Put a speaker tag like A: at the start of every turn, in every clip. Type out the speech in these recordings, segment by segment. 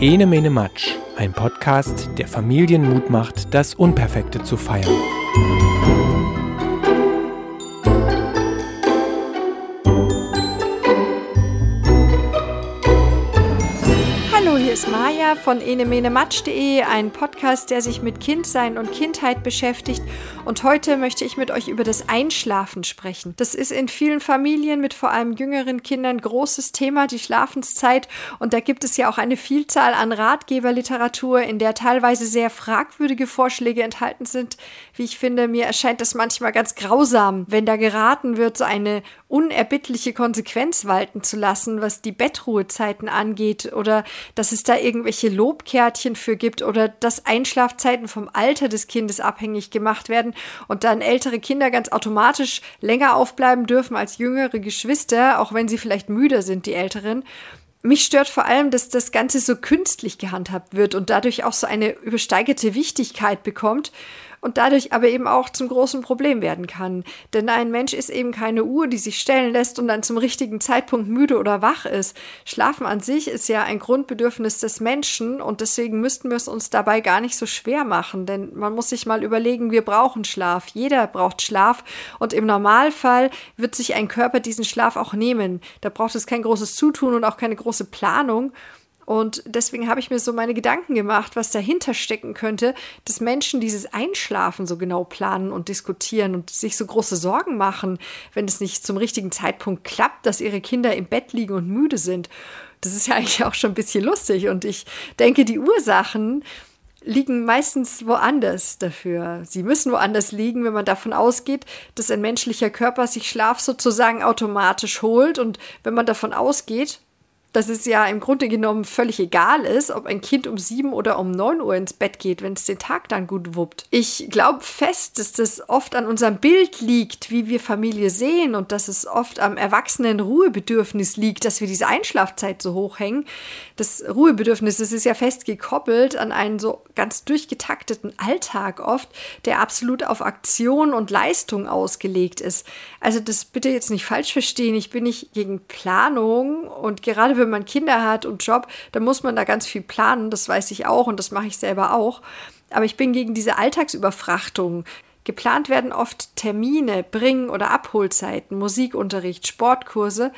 A: Ene Mene Matsch, ein Podcast, der Familien Mut macht, das Unperfekte zu feiern.
B: Maja von enemenematsch.de, ein Podcast, der sich mit Kindsein und Kindheit beschäftigt. Und heute möchte ich mit euch über das Einschlafen sprechen. Das ist in vielen Familien mit vor allem jüngeren Kindern großes Thema, die Schlafenszeit. Und da gibt es ja auch eine Vielzahl an Ratgeberliteratur, in der teilweise sehr fragwürdige Vorschläge enthalten sind. Wie ich finde, mir erscheint das manchmal ganz grausam, wenn da geraten wird, so eine unerbittliche Konsequenz walten zu lassen, was die Bettruhezeiten angeht oder dass es da irgendwelche Lobkärtchen für gibt oder dass Einschlafzeiten vom Alter des Kindes abhängig gemacht werden und dann ältere Kinder ganz automatisch länger aufbleiben dürfen als jüngere Geschwister, auch wenn sie vielleicht müder sind, die Älteren. Mich stört vor allem, dass das Ganze so künstlich gehandhabt wird und dadurch auch so eine übersteigerte Wichtigkeit bekommt und dadurch aber eben auch zum großen Problem werden kann. Denn ein Mensch ist eben keine Uhr, die sich stellen lässt und dann zum richtigen Zeitpunkt müde oder wach ist. Schlafen an sich ist ja ein Grundbedürfnis des Menschen und deswegen müssten wir es uns dabei gar nicht so schwer machen, denn man muss sich mal überlegen, wir brauchen Schlaf. Jeder braucht Schlaf und im Normalfall wird sich ein Körper diesen Schlaf auch nehmen. Da braucht es kein großes Zutun und auch keine große Planung. Und deswegen habe ich mir so meine Gedanken gemacht, was dahinter stecken könnte, dass Menschen dieses Einschlafen so genau planen und diskutieren und sich so große Sorgen machen, wenn es nicht zum richtigen Zeitpunkt klappt, dass ihre Kinder im Bett liegen und müde sind. Das ist ja eigentlich auch schon ein bisschen lustig. Und ich denke, die Ursachen liegen meistens woanders dafür. Sie müssen woanders liegen, wenn man davon ausgeht, dass ein menschlicher Körper sich Schlaf sozusagen automatisch holt. Und wenn man davon ausgeht, dass es ja im Grunde genommen völlig egal ist, ob ein Kind um sieben oder um neun Uhr ins Bett geht, wenn es den Tag dann gut wuppt. Ich glaube fest, dass das oft an unserem Bild liegt, wie wir Familie sehen und dass es oft am erwachsenen Ruhebedürfnis liegt, dass wir diese Einschlafzeit so hoch hängen. Das Ruhebedürfnis, das ist ja fest gekoppelt an einen so ganz durchgetakteten Alltag oft, der absolut auf Aktion und Leistung ausgelegt ist. Also das bitte jetzt nicht falsch verstehen. Ich bin nicht gegen Planung und gerade wenn man Kinder hat und Job, dann muss man da ganz viel planen. Das weiß ich auch und das mache ich selber auch. Aber ich bin gegen diese Alltagsüberfrachtung. Geplant werden oft Termine, Bring- oder Abholzeiten, Musikunterricht, Sportkurse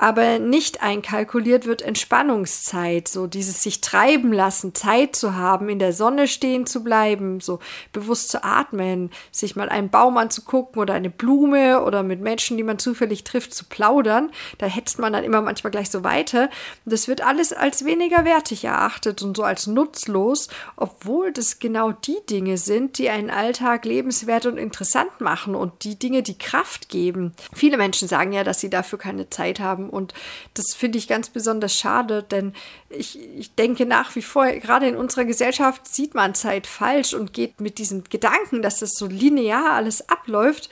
B: aber nicht einkalkuliert wird Entspannungszeit, so dieses sich treiben lassen, Zeit zu haben, in der Sonne stehen zu bleiben, so bewusst zu atmen, sich mal einen Baum anzugucken oder eine Blume oder mit Menschen, die man zufällig trifft, zu plaudern. Da hetzt man dann immer manchmal gleich so weiter. Das wird alles als weniger wertig erachtet und so als nutzlos, obwohl das genau die Dinge sind, die einen Alltag lebenswert und interessant machen und die Dinge, die Kraft geben. Viele Menschen sagen ja, dass sie dafür keine Zeit haben und das finde ich ganz besonders schade, denn ich, ich denke nach wie vor, gerade in unserer Gesellschaft sieht man Zeit falsch und geht mit diesem Gedanken, dass das so linear alles abläuft,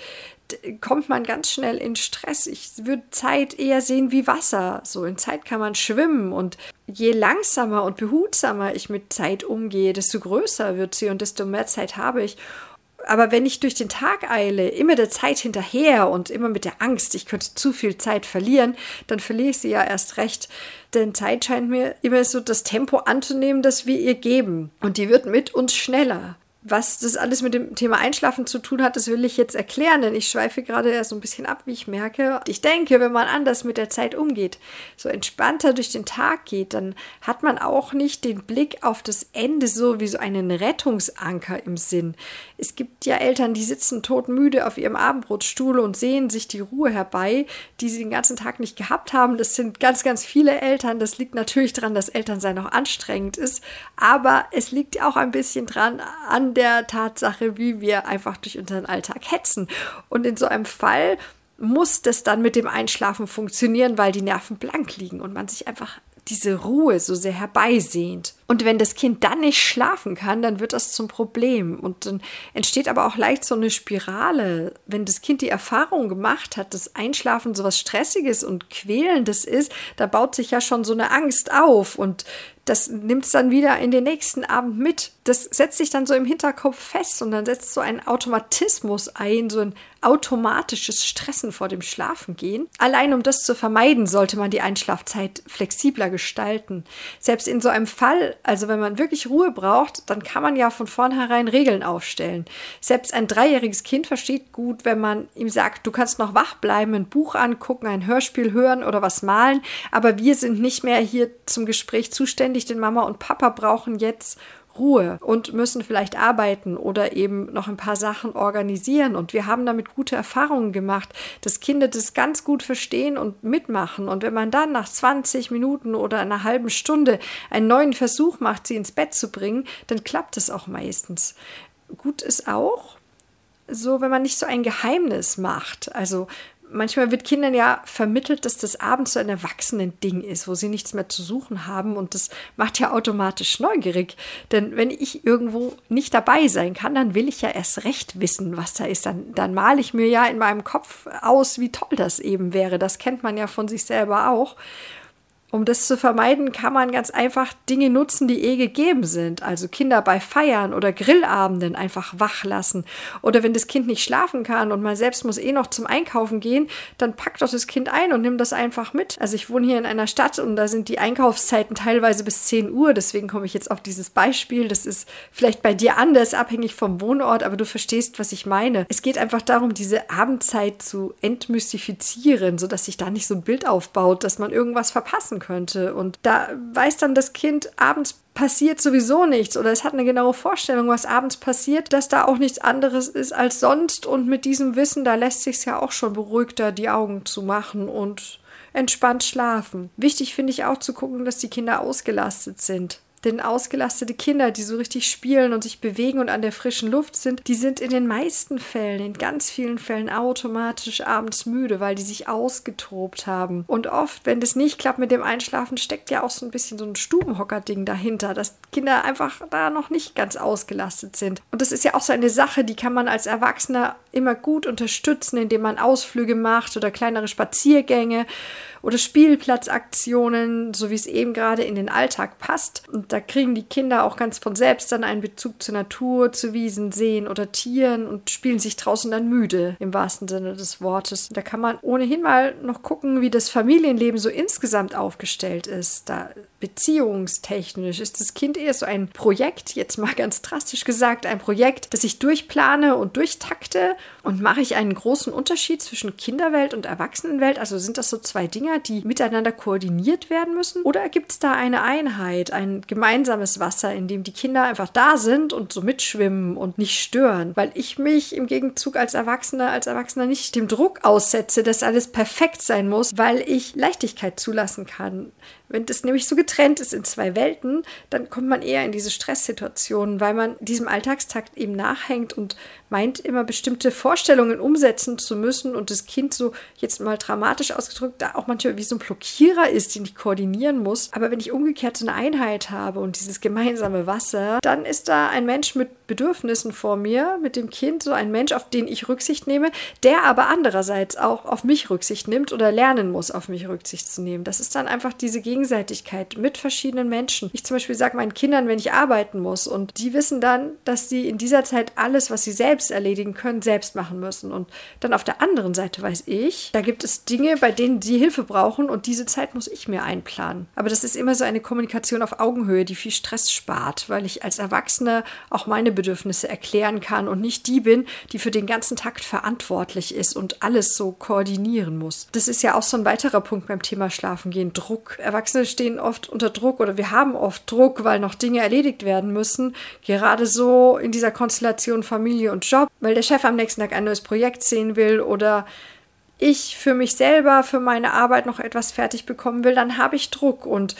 B: kommt man ganz schnell in Stress. Ich würde Zeit eher sehen wie Wasser. So in Zeit kann man schwimmen und je langsamer und behutsamer ich mit Zeit umgehe, desto größer wird sie und desto mehr Zeit habe ich aber wenn ich durch den Tag eile, immer der Zeit hinterher und immer mit der Angst, ich könnte zu viel Zeit verlieren, dann verliere ich sie ja erst recht. Denn Zeit scheint mir immer so das Tempo anzunehmen, das wir ihr geben. Und die wird mit uns schneller. Was das alles mit dem Thema Einschlafen zu tun hat, das will ich jetzt erklären, denn ich schweife gerade so ein bisschen ab, wie ich merke. Ich denke, wenn man anders mit der Zeit umgeht, so entspannter durch den Tag geht, dann hat man auch nicht den Blick auf das Ende so wie so einen Rettungsanker im Sinn. Es gibt ja Eltern, die sitzen todmüde auf ihrem Abendbrotstuhl und sehen sich die Ruhe herbei, die sie den ganzen Tag nicht gehabt haben. Das sind ganz, ganz viele Eltern. Das liegt natürlich daran, dass Elternsein auch anstrengend ist, aber es liegt auch ein bisschen dran an der Tatsache, wie wir einfach durch unseren Alltag hetzen. Und in so einem Fall muss das dann mit dem Einschlafen funktionieren, weil die Nerven blank liegen und man sich einfach diese Ruhe so sehr herbeisehnt. Und wenn das Kind dann nicht schlafen kann, dann wird das zum Problem. Und dann entsteht aber auch leicht so eine Spirale. Wenn das Kind die Erfahrung gemacht hat, dass Einschlafen so was Stressiges und Quälendes ist, da baut sich ja schon so eine Angst auf. Und das nimmt es dann wieder in den nächsten Abend mit. Das setzt sich dann so im Hinterkopf fest und dann setzt so ein Automatismus ein, so ein automatisches Stressen vor dem Schlafengehen. Allein um das zu vermeiden, sollte man die Einschlafzeit flexibler gestalten. Selbst in so einem Fall, also wenn man wirklich Ruhe braucht, dann kann man ja von vornherein Regeln aufstellen. Selbst ein dreijähriges Kind versteht gut, wenn man ihm sagt, du kannst noch wach bleiben, ein Buch angucken, ein Hörspiel hören oder was malen, aber wir sind nicht mehr hier zum Gespräch zuständig, denn Mama und Papa brauchen jetzt Ruhe und müssen vielleicht arbeiten oder eben noch ein paar Sachen organisieren. Und wir haben damit gute Erfahrungen gemacht, dass Kinder das ganz gut verstehen und mitmachen. Und wenn man dann nach 20 Minuten oder einer halben Stunde einen neuen Versuch macht, sie ins Bett zu bringen, dann klappt es auch meistens. Gut ist auch, so, wenn man nicht so ein Geheimnis macht. Also manchmal wird Kindern ja vermittelt, dass das abends so ein Erwachsenen-Ding ist, wo sie nichts mehr zu suchen haben. Und das macht ja automatisch neugierig. Denn wenn ich irgendwo nicht dabei sein kann, dann will ich ja erst recht wissen, was da ist. Dann, dann male ich mir ja in meinem Kopf aus, wie toll das eben wäre. Das kennt man ja von sich selber auch. Um das zu vermeiden, kann man ganz einfach Dinge nutzen, die eh gegeben sind. Also Kinder bei Feiern oder Grillabenden einfach wach lassen. Oder wenn das Kind nicht schlafen kann und man selbst muss eh noch zum Einkaufen gehen, dann packt doch das Kind ein und nimmt das einfach mit. Also ich wohne hier in einer Stadt und da sind die Einkaufszeiten teilweise bis 10 Uhr. Deswegen komme ich jetzt auf dieses Beispiel. Das ist vielleicht bei dir anders, abhängig vom Wohnort, aber du verstehst, was ich meine. Es geht einfach darum, diese Abendzeit zu entmystifizieren, sodass sich da nicht so ein Bild aufbaut, dass man irgendwas verpassen machen könnte. Und da weiß dann das Kind, abends passiert sowieso nichts oder es hat eine genaue Vorstellung, was abends passiert, dass da auch nichts anderes ist als sonst. Und mit diesem Wissen, da lässt sich ja auch schon beruhigter die Augen zu machen und entspannt schlafen. Wichtig finde ich auch zu gucken, dass die Kinder ausgelastet sind. Denn ausgelastete Kinder, die so richtig spielen und sich bewegen und an der frischen Luft sind, die sind in den meisten Fällen, in ganz vielen Fällen automatisch abends müde, weil die sich ausgetobt haben. Und oft, wenn das nicht klappt mit dem Einschlafen, steckt ja auch so ein bisschen so ein Stubenhocker-Ding dahinter, dass Kinder einfach da noch nicht ganz ausgelastet sind. Und das ist ja auch so eine Sache, die kann man als Erwachsener immer gut unterstützen, indem man Ausflüge macht oder kleinere Spaziergänge oder Spielplatzaktionen, so wie es eben gerade in den Alltag passt. Und da kriegen die Kinder auch ganz von selbst dann einen Bezug zur Natur, zu Wiesen, Seen oder Tieren und spielen sich draußen dann müde, im wahrsten Sinne des Wortes. Da kann man ohnehin mal noch gucken, wie das Familienleben so insgesamt aufgestellt ist. Da beziehungstechnisch ist das Kind eher so ein Projekt, jetzt mal ganz drastisch gesagt, ein Projekt, das ich durchplane und durchtakte und mache ich einen großen Unterschied zwischen Kinderwelt und Erwachsenenwelt? Also sind das so zwei Dinge, die miteinander koordiniert werden müssen? Oder gibt es da eine Einheit, ein gemeinsames Wasser, in dem die Kinder einfach da sind und so mitschwimmen und nicht stören? Weil ich mich im Gegenzug als Erwachsener, als Erwachsener nicht dem Druck aussetze, dass alles perfekt sein muss, weil ich Leichtigkeit zulassen kann. Wenn das nämlich so getrennt ist in zwei Welten, dann kommt man eher in diese Stresssituationen, weil man diesem Alltagstakt eben nachhängt und meint immer bestimmte Vorstellungen umsetzen zu müssen und das Kind so jetzt mal dramatisch ausgedrückt da auch manchmal wie so ein Blockierer ist, den ich koordinieren muss. Aber wenn ich umgekehrt so eine Einheit habe und dieses gemeinsame Wasser, dann ist da ein Mensch mit Bedürfnissen vor mir, mit dem Kind, so ein Mensch, auf den ich Rücksicht nehme, der aber andererseits auch auf mich Rücksicht nimmt oder lernen muss, auf mich Rücksicht zu nehmen. Das ist dann einfach diese Gegensätze Gegenseitigkeit mit verschiedenen Menschen. Ich zum Beispiel sage meinen Kindern, wenn ich arbeiten muss und die wissen dann, dass sie in dieser Zeit alles, was sie selbst erledigen können, selbst machen müssen. Und dann auf der anderen Seite weiß ich, da gibt es Dinge, bei denen sie Hilfe brauchen und diese Zeit muss ich mir einplanen. Aber das ist immer so eine Kommunikation auf Augenhöhe, die viel Stress spart, weil ich als Erwachsene auch meine Bedürfnisse erklären kann und nicht die bin, die für den ganzen Takt verantwortlich ist und alles so koordinieren muss. Das ist ja auch so ein weiterer Punkt beim Thema Schlafen gehen, Druck. Erwachsene Erwachsene stehen oft unter Druck oder wir haben oft Druck, weil noch Dinge erledigt werden müssen. Gerade so in dieser Konstellation Familie und Job, weil der Chef am nächsten Tag ein neues Projekt sehen will oder ich für mich selber, für meine Arbeit noch etwas fertig bekommen will, dann habe ich Druck. Und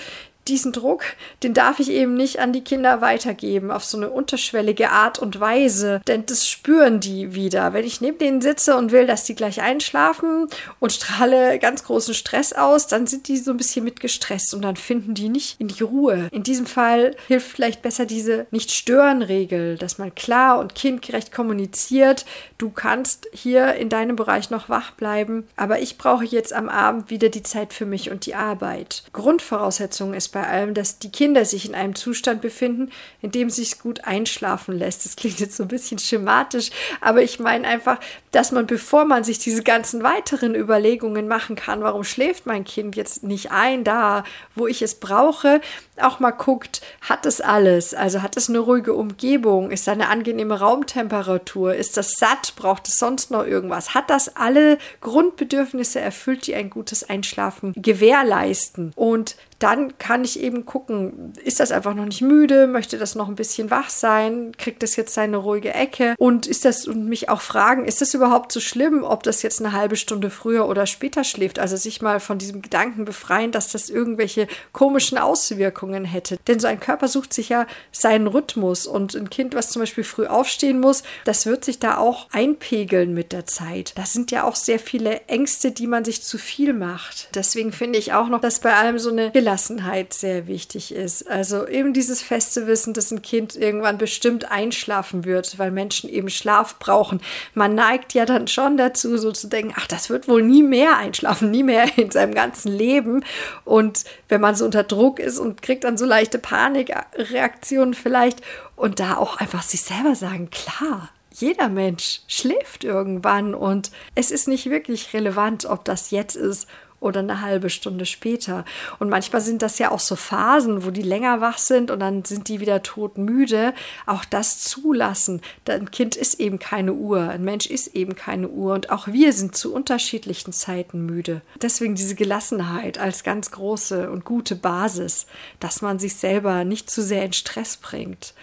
B: diesen Druck, den darf ich eben nicht an die Kinder weitergeben, auf so eine unterschwellige Art und Weise, denn das spüren die wieder. Wenn ich neben denen sitze und will, dass die gleich einschlafen und strahle ganz großen Stress aus, dann sind die so ein bisschen mitgestresst und dann finden die nicht in die Ruhe. In diesem Fall hilft vielleicht besser diese Nicht-Stören-Regel, dass man klar und kindgerecht kommuniziert, du kannst hier in deinem Bereich noch wach bleiben, aber ich brauche jetzt am Abend wieder die Zeit für mich und die Arbeit. Grundvoraussetzung ist bei bei allem, dass die Kinder sich in einem Zustand befinden, in dem sich gut einschlafen lässt. Das klingt jetzt so ein bisschen schematisch, aber ich meine einfach, dass man, bevor man sich diese ganzen weiteren Überlegungen machen kann, warum schläft mein Kind jetzt nicht ein, da, wo ich es brauche, auch mal guckt, hat es alles? Also hat es eine ruhige Umgebung? Ist da eine angenehme Raumtemperatur? Ist das satt? Braucht es sonst noch irgendwas? Hat das alle Grundbedürfnisse erfüllt, die ein gutes Einschlafen gewährleisten? Und dann kann ich eben gucken, ist das einfach noch nicht müde, möchte das noch ein bisschen wach sein, kriegt das jetzt seine ruhige Ecke und ist das und mich auch fragen, ist das überhaupt so schlimm, ob das jetzt eine halbe Stunde früher oder später schläft? Also sich mal von diesem Gedanken befreien, dass das irgendwelche komischen Auswirkungen hätte. Denn so ein Körper sucht sich ja seinen Rhythmus und ein Kind, was zum Beispiel früh aufstehen muss, das wird sich da auch einpegeln mit der Zeit. Das sind ja auch sehr viele Ängste, die man sich zu viel macht. Deswegen finde ich auch noch, dass bei allem so eine Gelassenheit sehr wichtig ist. Also eben dieses feste Wissen, dass ein Kind irgendwann bestimmt einschlafen wird, weil Menschen eben Schlaf brauchen. Man neigt ja dann schon dazu, so zu denken, ach, das wird wohl nie mehr einschlafen, nie mehr in seinem ganzen Leben. Und wenn man so unter Druck ist und kriegt dann so leichte Panikreaktionen vielleicht und da auch einfach sich selber sagen, klar, jeder Mensch schläft irgendwann und es ist nicht wirklich relevant, ob das jetzt ist oder eine halbe Stunde später. Und manchmal sind das ja auch so Phasen, wo die länger wach sind und dann sind die wieder todmüde. Auch das zulassen. Ein Kind ist eben keine Uhr, ein Mensch ist eben keine Uhr und auch wir sind zu unterschiedlichen Zeiten müde. Deswegen diese Gelassenheit als ganz große und gute Basis, dass man sich selber nicht zu sehr in Stress bringt.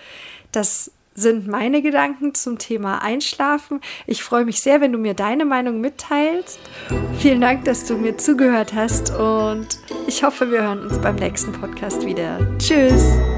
B: Das sind meine Gedanken zum Thema Einschlafen. Ich freue mich sehr, wenn du mir deine Meinung mitteilst. Vielen Dank, dass du mir zugehört hast und ich hoffe, wir hören uns beim nächsten Podcast wieder. Tschüss!